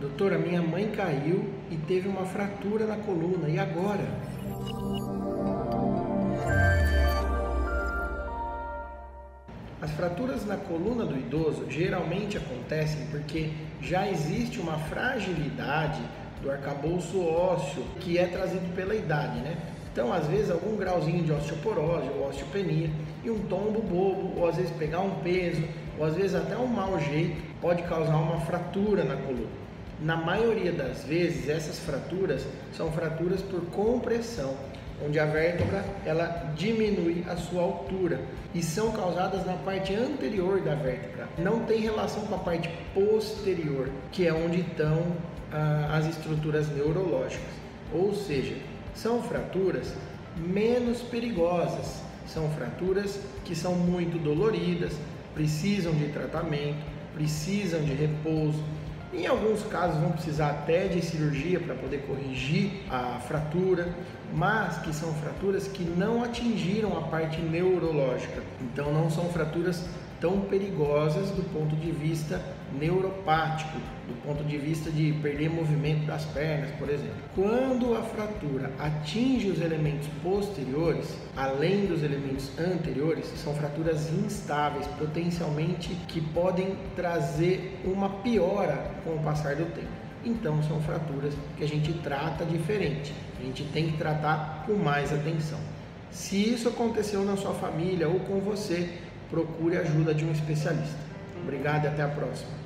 Doutora, minha mãe caiu e teve uma fratura na coluna, e agora? As fraturas na coluna do idoso geralmente acontecem porque já existe uma fragilidade do arcabouço ósseo que é trazido pela idade, né? Então, às vezes, algum grauzinho de osteoporose ou osteopenia e um tombo bobo, ou às vezes pegar um peso, ou às vezes até um mau jeito pode causar uma fratura na coluna. Na maioria das vezes, essas fraturas são fraturas por compressão, onde a vértebra ela diminui a sua altura e são causadas na parte anterior da vértebra. Não tem relação com a parte posterior, que é onde estão ah, as estruturas neurológicas. Ou seja, são fraturas menos perigosas, são fraturas que são muito doloridas, precisam de tratamento, precisam de repouso. Em alguns casos vão precisar até de cirurgia para poder corrigir a fratura, mas que são fraturas que não atingiram a parte neurológica. Então não são fraturas tão perigosas do ponto de vista neuropático, do ponto de vista de perder movimento das pernas, por exemplo. Quando a fratura atinge os elementos posteriores, além dos elementos anteriores, são fraturas instáveis, potencialmente que podem trazer uma piora com o passar do tempo. Então são fraturas que a gente trata diferente. A gente tem que tratar com mais atenção. Se isso aconteceu na sua família ou com você, procure a ajuda de um especialista. Obrigado e até a próxima.